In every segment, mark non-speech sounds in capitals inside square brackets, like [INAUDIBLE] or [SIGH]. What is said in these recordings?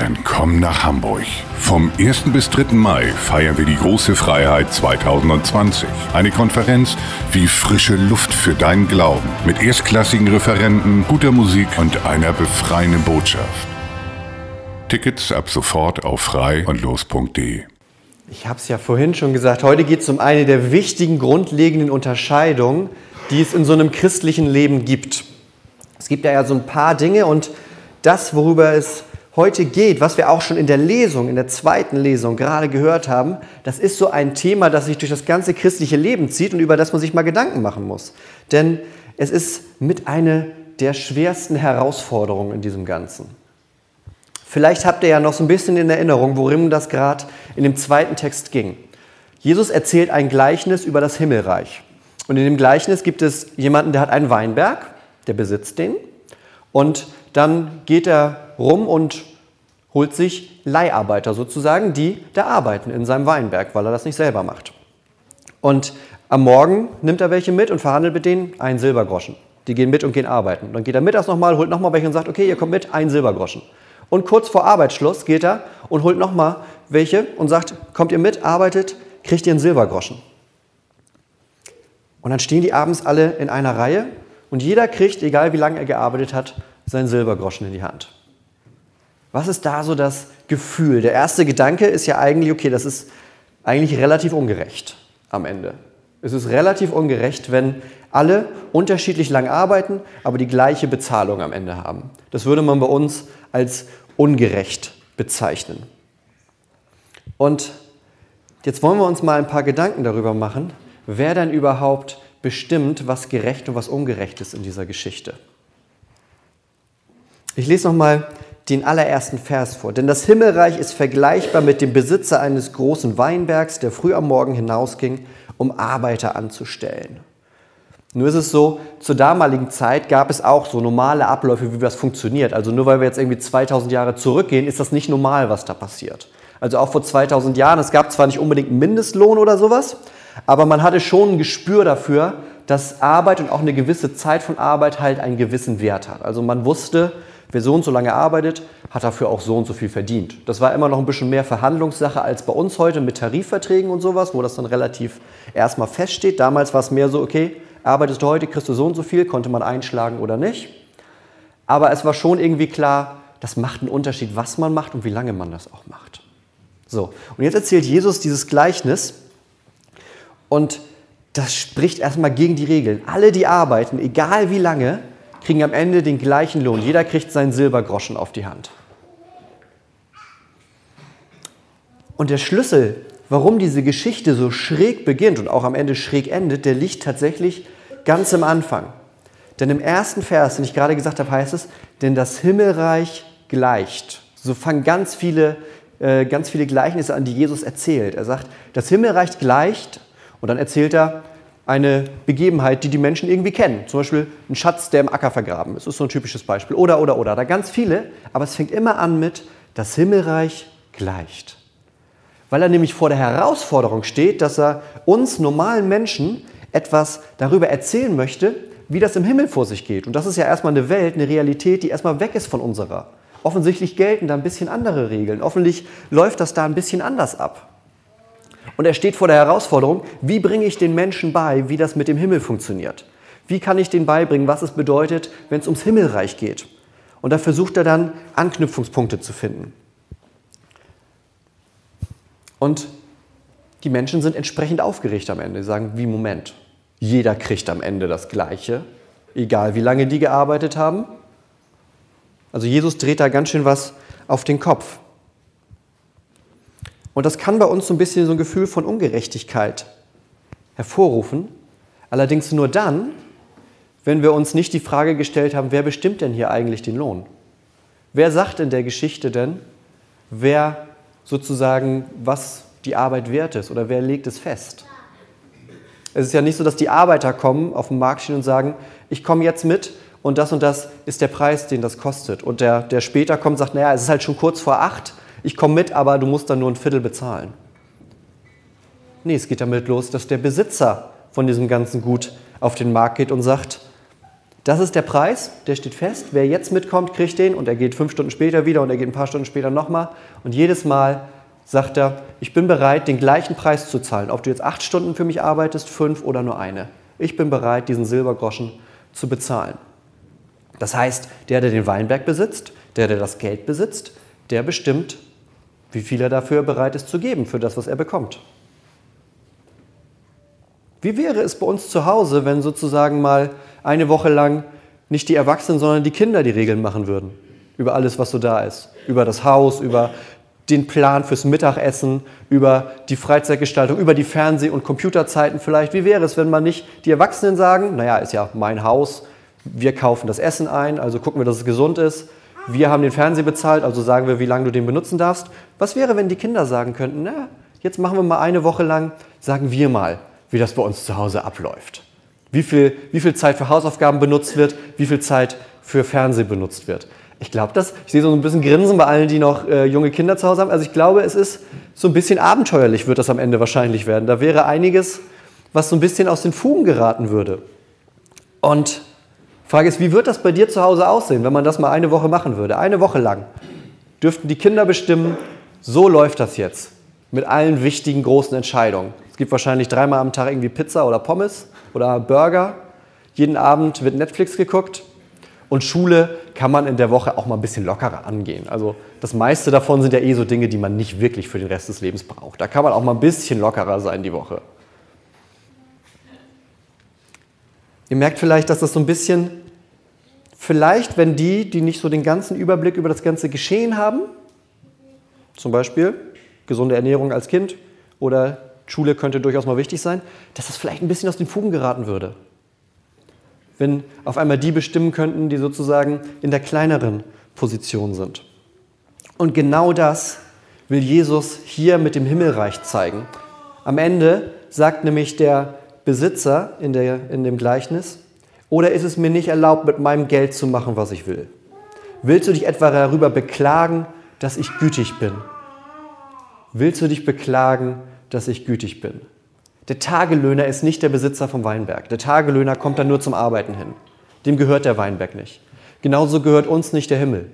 Dann komm nach Hamburg. Vom 1. bis 3. Mai feiern wir die große Freiheit 2020. Eine Konferenz wie frische Luft für deinen Glauben. Mit erstklassigen Referenten, guter Musik und einer befreienden Botschaft. Tickets ab sofort auf frei und los.de. Ich habe es ja vorhin schon gesagt, heute geht es um eine der wichtigen grundlegenden Unterscheidungen, die es in so einem christlichen Leben gibt. Es gibt ja so ein paar Dinge und das, worüber es heute geht, was wir auch schon in der Lesung, in der zweiten Lesung gerade gehört haben, das ist so ein Thema, das sich durch das ganze christliche Leben zieht und über das man sich mal Gedanken machen muss. Denn es ist mit einer der schwersten Herausforderungen in diesem Ganzen. Vielleicht habt ihr ja noch so ein bisschen in Erinnerung, worum das gerade in dem zweiten Text ging. Jesus erzählt ein Gleichnis über das Himmelreich. Und in dem Gleichnis gibt es jemanden, der hat einen Weinberg, der besitzt den. Und dann geht er rum und holt sich Leiharbeiter sozusagen, die da arbeiten in seinem Weinberg, weil er das nicht selber macht. Und am Morgen nimmt er welche mit und verhandelt mit denen einen Silbergroschen. Die gehen mit und gehen arbeiten. Dann geht er mittags nochmal, holt nochmal welche und sagt, okay, ihr kommt mit, einen Silbergroschen. Und kurz vor Arbeitsschluss geht er und holt nochmal welche und sagt, kommt ihr mit, arbeitet, kriegt ihr einen Silbergroschen. Und dann stehen die abends alle in einer Reihe und jeder kriegt, egal wie lange er gearbeitet hat, seinen Silbergroschen in die Hand. Was ist da so das Gefühl? Der erste Gedanke ist ja eigentlich, okay, das ist eigentlich relativ ungerecht am Ende. Es ist relativ ungerecht, wenn alle unterschiedlich lang arbeiten, aber die gleiche Bezahlung am Ende haben. Das würde man bei uns als ungerecht bezeichnen. Und jetzt wollen wir uns mal ein paar Gedanken darüber machen, wer denn überhaupt bestimmt, was gerecht und was ungerecht ist in dieser Geschichte. Ich lese nochmal den allerersten Vers vor. Denn das Himmelreich ist vergleichbar mit dem Besitzer eines großen Weinbergs, der früh am Morgen hinausging, um Arbeiter anzustellen. Nur ist es so, zur damaligen Zeit gab es auch so normale Abläufe, wie das funktioniert. Also nur weil wir jetzt irgendwie 2000 Jahre zurückgehen, ist das nicht normal, was da passiert. Also auch vor 2000 Jahren, es gab zwar nicht unbedingt einen Mindestlohn oder sowas, aber man hatte schon ein Gespür dafür, dass Arbeit und auch eine gewisse Zeit von Arbeit halt einen gewissen Wert hat. Also man wusste, Wer so und so lange arbeitet, hat dafür auch so und so viel verdient. Das war immer noch ein bisschen mehr Verhandlungssache als bei uns heute mit Tarifverträgen und sowas, wo das dann relativ erstmal feststeht. Damals war es mehr so, okay, arbeitest du heute, kriegst du so und so viel, konnte man einschlagen oder nicht. Aber es war schon irgendwie klar, das macht einen Unterschied, was man macht und wie lange man das auch macht. So, und jetzt erzählt Jesus dieses Gleichnis und das spricht erstmal gegen die Regeln. Alle, die arbeiten, egal wie lange, kriegen am Ende den gleichen Lohn. Jeder kriegt seinen Silbergroschen auf die Hand. Und der Schlüssel, warum diese Geschichte so schräg beginnt und auch am Ende schräg endet, der liegt tatsächlich ganz am Anfang. Denn im ersten Vers, den ich gerade gesagt habe, heißt es, denn das Himmelreich gleicht. So fangen ganz viele, äh, ganz viele Gleichnisse an, die Jesus erzählt. Er sagt, das Himmelreich gleicht und dann erzählt er, eine Begebenheit, die die Menschen irgendwie kennen. Zum Beispiel ein Schatz, der im Acker vergraben ist. Das ist so ein typisches Beispiel. Oder, oder, oder. Da ganz viele. Aber es fängt immer an mit, das Himmelreich gleicht. Weil er nämlich vor der Herausforderung steht, dass er uns normalen Menschen etwas darüber erzählen möchte, wie das im Himmel vor sich geht. Und das ist ja erstmal eine Welt, eine Realität, die erstmal weg ist von unserer. Offensichtlich gelten da ein bisschen andere Regeln. Offensichtlich läuft das da ein bisschen anders ab. Und er steht vor der Herausforderung, wie bringe ich den Menschen bei, wie das mit dem Himmel funktioniert? Wie kann ich denen beibringen, was es bedeutet, wenn es ums Himmelreich geht? Und da versucht er dann Anknüpfungspunkte zu finden. Und die Menschen sind entsprechend aufgeregt am Ende. Sie sagen, wie Moment. jeder kriegt am Ende das Gleiche, egal wie lange die gearbeitet haben. Also Jesus dreht da ganz schön was auf den Kopf. Und das kann bei uns so ein bisschen so ein Gefühl von Ungerechtigkeit hervorrufen. Allerdings nur dann, wenn wir uns nicht die Frage gestellt haben, wer bestimmt denn hier eigentlich den Lohn? Wer sagt in der Geschichte denn, wer sozusagen, was die Arbeit wert ist oder wer legt es fest? Es ist ja nicht so, dass die Arbeiter kommen auf den Markt stehen und sagen, ich komme jetzt mit und das und das ist der Preis, den das kostet. Und der, der später kommt, sagt, naja, es ist halt schon kurz vor acht, ich komme mit, aber du musst dann nur ein Viertel bezahlen. Nee, es geht damit los, dass der Besitzer von diesem ganzen Gut auf den Markt geht und sagt, das ist der Preis, der steht fest. Wer jetzt mitkommt, kriegt den und er geht fünf Stunden später wieder und er geht ein paar Stunden später nochmal. Und jedes Mal sagt er, ich bin bereit, den gleichen Preis zu zahlen, ob du jetzt acht Stunden für mich arbeitest, fünf oder nur eine. Ich bin bereit, diesen Silbergroschen zu bezahlen. Das heißt, der, der den Weinberg besitzt, der, der das Geld besitzt, der bestimmt, wie viel er dafür bereit ist zu geben, für das, was er bekommt. Wie wäre es bei uns zu Hause, wenn sozusagen mal eine Woche lang nicht die Erwachsenen, sondern die Kinder die Regeln machen würden? Über alles, was so da ist. Über das Haus, über den Plan fürs Mittagessen, über die Freizeitgestaltung, über die Fernseh- und Computerzeiten vielleicht. Wie wäre es, wenn man nicht die Erwachsenen sagen, naja, ist ja mein Haus, wir kaufen das Essen ein, also gucken wir, dass es gesund ist. Wir haben den Fernseher bezahlt, also sagen wir, wie lange du den benutzen darfst. Was wäre, wenn die Kinder sagen könnten, na, jetzt machen wir mal eine Woche lang, sagen wir mal, wie das bei uns zu Hause abläuft. Wie viel, wie viel Zeit für Hausaufgaben benutzt wird, wie viel Zeit für Fernsehen benutzt wird. Ich glaube, dass ich sehe so ein bisschen Grinsen bei allen, die noch äh, junge Kinder zu Hause haben. Also ich glaube, es ist so ein bisschen abenteuerlich, wird das am Ende wahrscheinlich werden. Da wäre einiges, was so ein bisschen aus den Fugen geraten würde. Und Frage ist, wie wird das bei dir zu Hause aussehen, wenn man das mal eine Woche machen würde? Eine Woche lang dürften die Kinder bestimmen, so läuft das jetzt mit allen wichtigen großen Entscheidungen gibt wahrscheinlich dreimal am Tag irgendwie Pizza oder Pommes oder Burger. Jeden Abend wird Netflix geguckt. Und Schule kann man in der Woche auch mal ein bisschen lockerer angehen. Also das meiste davon sind ja eh so Dinge, die man nicht wirklich für den Rest des Lebens braucht. Da kann man auch mal ein bisschen lockerer sein die Woche. Ihr merkt vielleicht, dass das so ein bisschen, vielleicht wenn die, die nicht so den ganzen Überblick über das ganze Geschehen haben, zum Beispiel gesunde Ernährung als Kind oder Schule könnte durchaus mal wichtig sein, dass das vielleicht ein bisschen aus den Fugen geraten würde. Wenn auf einmal die bestimmen könnten, die sozusagen in der kleineren Position sind. Und genau das will Jesus hier mit dem Himmelreich zeigen. Am Ende sagt nämlich der Besitzer in, der, in dem Gleichnis, oder ist es mir nicht erlaubt, mit meinem Geld zu machen, was ich will? Willst du dich etwa darüber beklagen, dass ich gütig bin? Willst du dich beklagen, dass ich gütig bin. Der Tagelöhner ist nicht der Besitzer vom Weinberg. Der Tagelöhner kommt dann nur zum Arbeiten hin. Dem gehört der Weinberg nicht. Genauso gehört uns nicht der Himmel.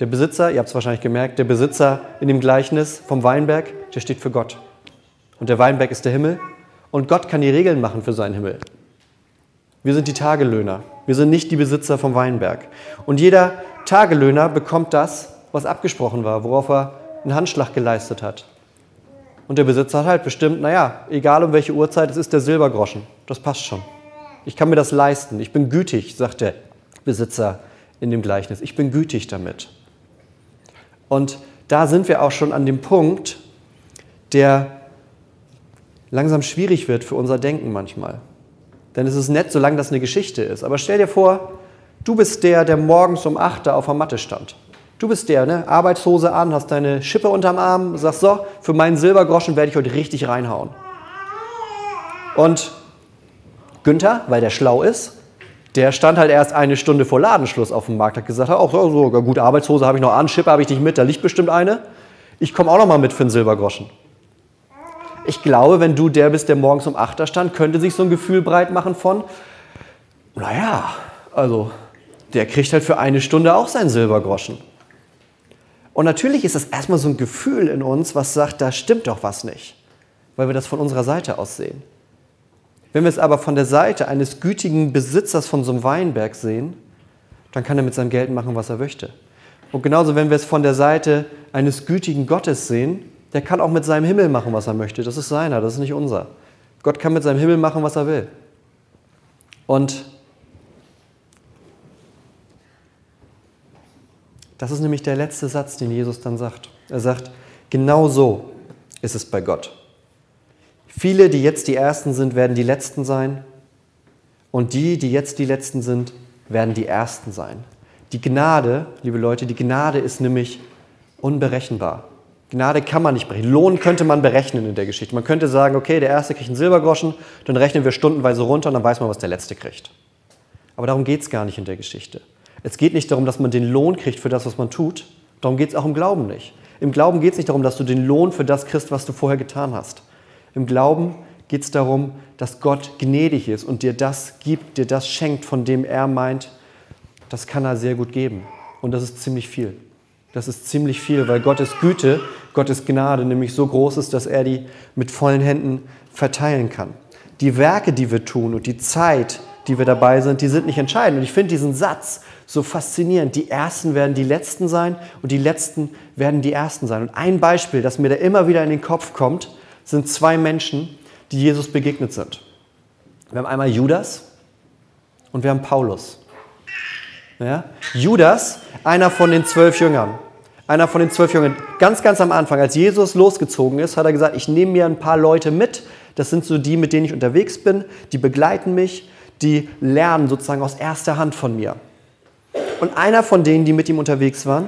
Der Besitzer, ihr habt es wahrscheinlich gemerkt, der Besitzer in dem Gleichnis vom Weinberg, der steht für Gott. Und der Weinberg ist der Himmel. Und Gott kann die Regeln machen für seinen Himmel. Wir sind die Tagelöhner. Wir sind nicht die Besitzer vom Weinberg. Und jeder Tagelöhner bekommt das, was abgesprochen war, worauf er einen Handschlag geleistet hat. Und der Besitzer hat halt bestimmt, naja, egal um welche Uhrzeit, es ist der Silbergroschen. Das passt schon. Ich kann mir das leisten. Ich bin gütig, sagt der Besitzer in dem Gleichnis. Ich bin gütig damit. Und da sind wir auch schon an dem Punkt, der langsam schwierig wird für unser Denken manchmal. Denn es ist nett, solange das eine Geschichte ist. Aber stell dir vor, du bist der, der morgens um 8 Uhr auf der Matte stand. Du bist der, ne? Arbeitshose an, hast deine Schippe unterm Arm, sagst so, für meinen Silbergroschen werde ich heute richtig reinhauen. Und Günther, weil der schlau ist, der stand halt erst eine Stunde vor Ladenschluss auf dem Markt, hat gesagt, auch so, so gut, Arbeitshose habe ich noch an, Schippe habe ich nicht mit, da liegt bestimmt eine. Ich komme auch noch mal mit für einen Silbergroschen. Ich glaube, wenn du der bist, der morgens um 8 Uhr stand, könnte sich so ein Gefühl breit machen von, naja, also der kriegt halt für eine Stunde auch seinen Silbergroschen. Und natürlich ist das erstmal so ein Gefühl in uns, was sagt, da stimmt doch was nicht, weil wir das von unserer Seite aus sehen. Wenn wir es aber von der Seite eines gütigen Besitzers von so einem Weinberg sehen, dann kann er mit seinem Geld machen, was er möchte. Und genauso, wenn wir es von der Seite eines gütigen Gottes sehen, der kann auch mit seinem Himmel machen, was er möchte. Das ist seiner, das ist nicht unser. Gott kann mit seinem Himmel machen, was er will. Und das ist nämlich der letzte Satz, den Jesus dann sagt. Er sagt, genau so ist es bei Gott. Viele, die jetzt die Ersten sind, werden die Letzten sein. Und die, die jetzt die Letzten sind, werden die Ersten sein. Die Gnade, liebe Leute, die Gnade ist nämlich unberechenbar. Gnade kann man nicht berechnen. Lohn könnte man berechnen in der Geschichte. Man könnte sagen, okay, der Erste kriegt einen Silbergroschen, dann rechnen wir stundenweise runter und dann weiß man, was der Letzte kriegt. Aber darum geht es gar nicht in der Geschichte. Es geht nicht darum, dass man den Lohn kriegt für das, was man tut. Darum geht es auch im Glauben nicht. Im Glauben geht es nicht darum, dass du den Lohn für das kriegst, was du vorher getan hast. Im Glauben geht es darum, dass Gott gnädig ist und dir das gibt, dir das schenkt, von dem er meint, das kann er sehr gut geben. Und das ist ziemlich viel. Das ist ziemlich viel, weil Gottes Güte, Gottes Gnade nämlich so groß ist, dass er die mit vollen Händen verteilen kann. Die Werke, die wir tun und die Zeit, die wir dabei sind, die sind nicht entscheidend. Und ich finde diesen Satz so faszinierend. Die Ersten werden die Letzten sein und die Letzten werden die Ersten sein. Und ein Beispiel, das mir da immer wieder in den Kopf kommt, sind zwei Menschen, die Jesus begegnet sind. Wir haben einmal Judas und wir haben Paulus. Ja? Judas, einer von den zwölf Jüngern. Einer von den zwölf Jüngern. Ganz, ganz am Anfang, als Jesus losgezogen ist, hat er gesagt, ich nehme mir ein paar Leute mit. Das sind so die, mit denen ich unterwegs bin. Die begleiten mich. Die lernen sozusagen aus erster Hand von mir. Und einer von denen, die mit ihm unterwegs waren,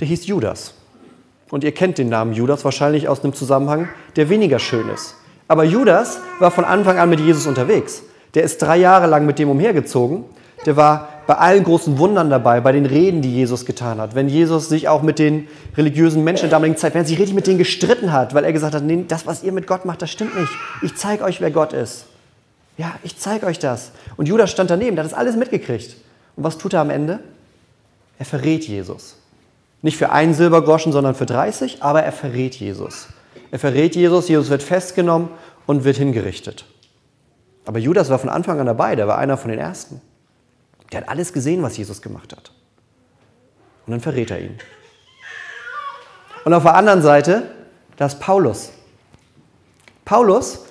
der hieß Judas. Und ihr kennt den Namen Judas wahrscheinlich aus einem Zusammenhang, der weniger schön ist. Aber Judas war von Anfang an mit Jesus unterwegs. Der ist drei Jahre lang mit dem umhergezogen. Der war bei allen großen Wundern dabei, bei den Reden, die Jesus getan hat. Wenn Jesus sich auch mit den religiösen Menschen der damaligen Zeit, wenn er sich richtig mit denen gestritten hat, weil er gesagt hat, nee, das, was ihr mit Gott macht, das stimmt nicht. Ich zeige euch, wer Gott ist. Ja, ich zeige euch das. Und Judas stand daneben, der hat das alles mitgekriegt. Und was tut er am Ende? Er verrät Jesus. Nicht für einen Silbergroschen, sondern für 30, aber er verrät Jesus. Er verrät Jesus, Jesus wird festgenommen und wird hingerichtet. Aber Judas war von Anfang an dabei, der war einer von den Ersten. Der hat alles gesehen, was Jesus gemacht hat. Und dann verrät er ihn. Und auf der anderen Seite, da ist Paulus. Paulus,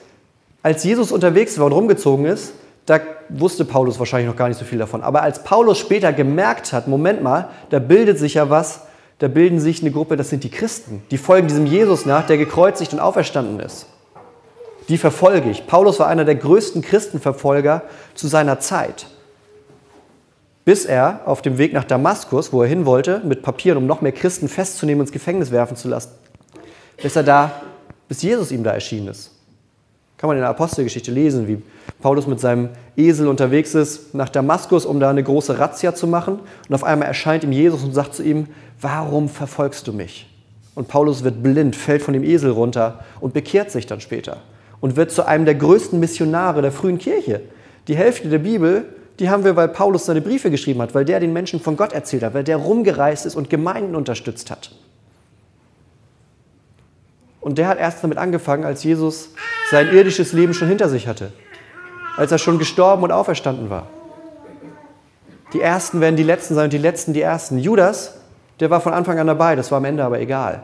als Jesus unterwegs war und rumgezogen ist, da wusste Paulus wahrscheinlich noch gar nicht so viel davon. Aber als Paulus später gemerkt hat, Moment mal, da bildet sich ja was, da bilden sich eine Gruppe, das sind die Christen. Die folgen diesem Jesus nach, der gekreuzigt und auferstanden ist. Die verfolge ich. Paulus war einer der größten Christenverfolger zu seiner Zeit bis er auf dem Weg nach Damaskus, wo er hin wollte, mit Papieren, um noch mehr Christen festzunehmen und ins Gefängnis werfen zu lassen, bis er da, bis Jesus ihm da erschienen ist. Kann man in der Apostelgeschichte lesen, wie Paulus mit seinem Esel unterwegs ist nach Damaskus, um da eine große Razzia zu machen. Und auf einmal erscheint ihm Jesus und sagt zu ihm, warum verfolgst du mich? Und Paulus wird blind, fällt von dem Esel runter und bekehrt sich dann später und wird zu einem der größten Missionare der frühen Kirche. Die Hälfte der Bibel die haben wir, weil Paulus seine Briefe geschrieben hat, weil der den Menschen von Gott erzählt hat, weil der rumgereist ist und Gemeinden unterstützt hat. Und der hat erst damit angefangen, als Jesus sein irdisches Leben schon hinter sich hatte, als er schon gestorben und auferstanden war. Die Ersten werden die Letzten sein und die Letzten die Ersten. Judas, der war von Anfang an dabei, das war am Ende aber egal.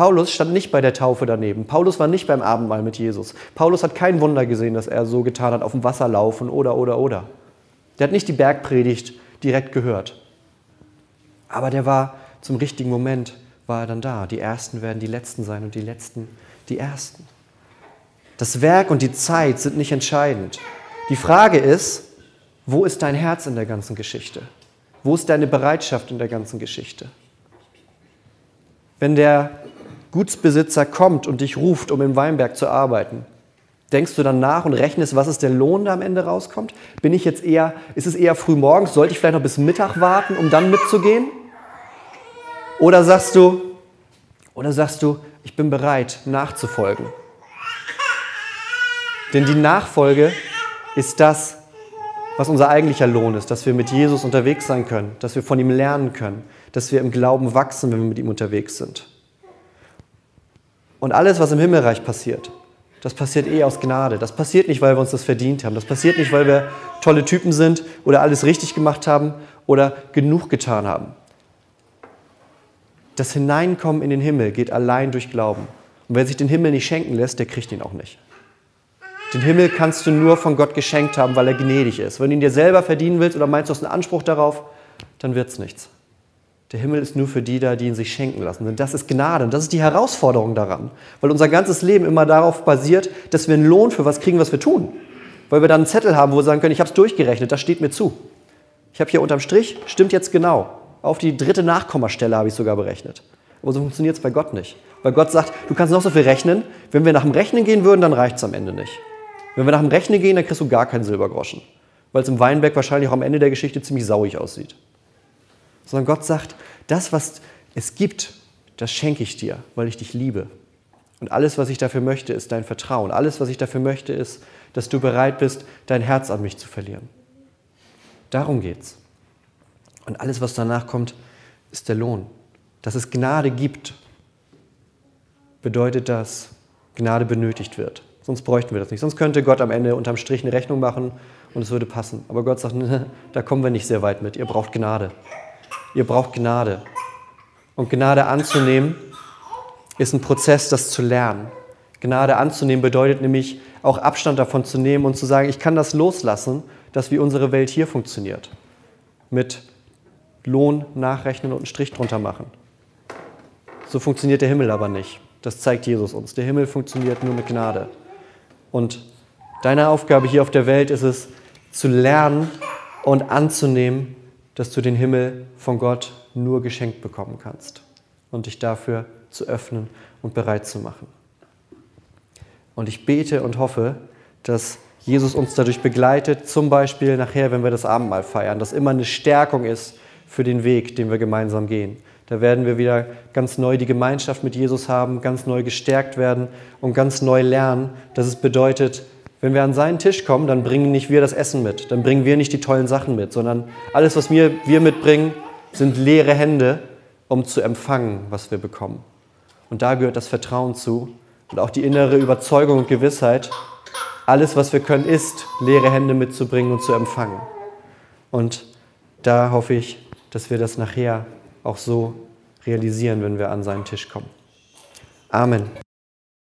Paulus stand nicht bei der Taufe daneben. Paulus war nicht beim Abendmahl mit Jesus. Paulus hat kein Wunder gesehen, dass er so getan hat, auf dem Wasser laufen oder, oder, oder. Der hat nicht die Bergpredigt direkt gehört. Aber der war zum richtigen Moment, war er dann da. Die Ersten werden die Letzten sein und die Letzten die Ersten. Das Werk und die Zeit sind nicht entscheidend. Die Frage ist, wo ist dein Herz in der ganzen Geschichte? Wo ist deine Bereitschaft in der ganzen Geschichte? Wenn der Gutsbesitzer kommt und dich ruft, um im Weinberg zu arbeiten, denkst du dann nach und rechnest, was ist der Lohn, der am Ende rauskommt? Bin ich jetzt eher, ist es eher früh morgens? Sollte ich vielleicht noch bis Mittag warten, um dann mitzugehen? Oder sagst du, oder sagst du, ich bin bereit, nachzufolgen? Denn die Nachfolge ist das, was unser eigentlicher Lohn ist, dass wir mit Jesus unterwegs sein können, dass wir von ihm lernen können, dass wir im Glauben wachsen, wenn wir mit ihm unterwegs sind. Und alles, was im Himmelreich passiert, das passiert eh aus Gnade. Das passiert nicht, weil wir uns das verdient haben. Das passiert nicht, weil wir tolle Typen sind oder alles richtig gemacht haben oder genug getan haben. Das Hineinkommen in den Himmel geht allein durch Glauben. Und wer sich den Himmel nicht schenken lässt, der kriegt ihn auch nicht. Den Himmel kannst du nur von Gott geschenkt haben, weil er gnädig ist. Wenn du ihn dir selber verdienen willst oder meinst, du hast einen Anspruch darauf, dann wird es nichts. Der Himmel ist nur für die da, die ihn sich schenken lassen. Denn das ist Gnade und das ist die Herausforderung daran. Weil unser ganzes Leben immer darauf basiert, dass wir einen Lohn für was kriegen, was wir tun. Weil wir dann einen Zettel haben, wo wir sagen können, ich habe es durchgerechnet, das steht mir zu. Ich habe hier unterm Strich, stimmt jetzt genau. Auf die dritte Nachkommastelle habe ich sogar berechnet. Aber so funktioniert es bei Gott nicht. Weil Gott sagt, du kannst noch so viel rechnen. Wenn wir nach dem Rechnen gehen würden, dann reicht es am Ende nicht. Wenn wir nach dem Rechnen gehen, dann kriegst du gar keinen Silbergroschen. Weil es im Weinberg wahrscheinlich auch am Ende der Geschichte ziemlich sauig aussieht. Sondern Gott sagt, das, was es gibt, das schenke ich dir, weil ich dich liebe. Und alles, was ich dafür möchte, ist dein Vertrauen. Alles, was ich dafür möchte, ist, dass du bereit bist, dein Herz an mich zu verlieren. Darum geht's. Und alles, was danach kommt, ist der Lohn. Dass es Gnade gibt, bedeutet, dass Gnade benötigt wird. Sonst bräuchten wir das nicht. Sonst könnte Gott am Ende unterm Strich eine Rechnung machen und es würde passen. Aber Gott sagt, [LAUGHS] da kommen wir nicht sehr weit mit. Ihr braucht Gnade. Ihr braucht Gnade. Und Gnade anzunehmen ist ein Prozess, das zu lernen. Gnade anzunehmen bedeutet nämlich auch Abstand davon zu nehmen und zu sagen, ich kann das loslassen, dass wie unsere Welt hier funktioniert. Mit Lohn nachrechnen und einen Strich drunter machen. So funktioniert der Himmel aber nicht. Das zeigt Jesus uns. Der Himmel funktioniert nur mit Gnade. Und deine Aufgabe hier auf der Welt ist es, zu lernen und anzunehmen, dass du den Himmel von Gott nur geschenkt bekommen kannst und dich dafür zu öffnen und bereit zu machen. Und ich bete und hoffe, dass Jesus uns dadurch begleitet, zum Beispiel nachher, wenn wir das Abendmahl feiern, dass immer eine Stärkung ist für den Weg, den wir gemeinsam gehen. Da werden wir wieder ganz neu die Gemeinschaft mit Jesus haben, ganz neu gestärkt werden und ganz neu lernen, dass es bedeutet, wenn wir an seinen Tisch kommen, dann bringen nicht wir das Essen mit, dann bringen wir nicht die tollen Sachen mit, sondern alles, was wir, wir mitbringen, sind leere Hände, um zu empfangen, was wir bekommen. Und da gehört das Vertrauen zu und auch die innere Überzeugung und Gewissheit, alles, was wir können, ist, leere Hände mitzubringen und zu empfangen. Und da hoffe ich, dass wir das nachher auch so realisieren, wenn wir an seinen Tisch kommen. Amen.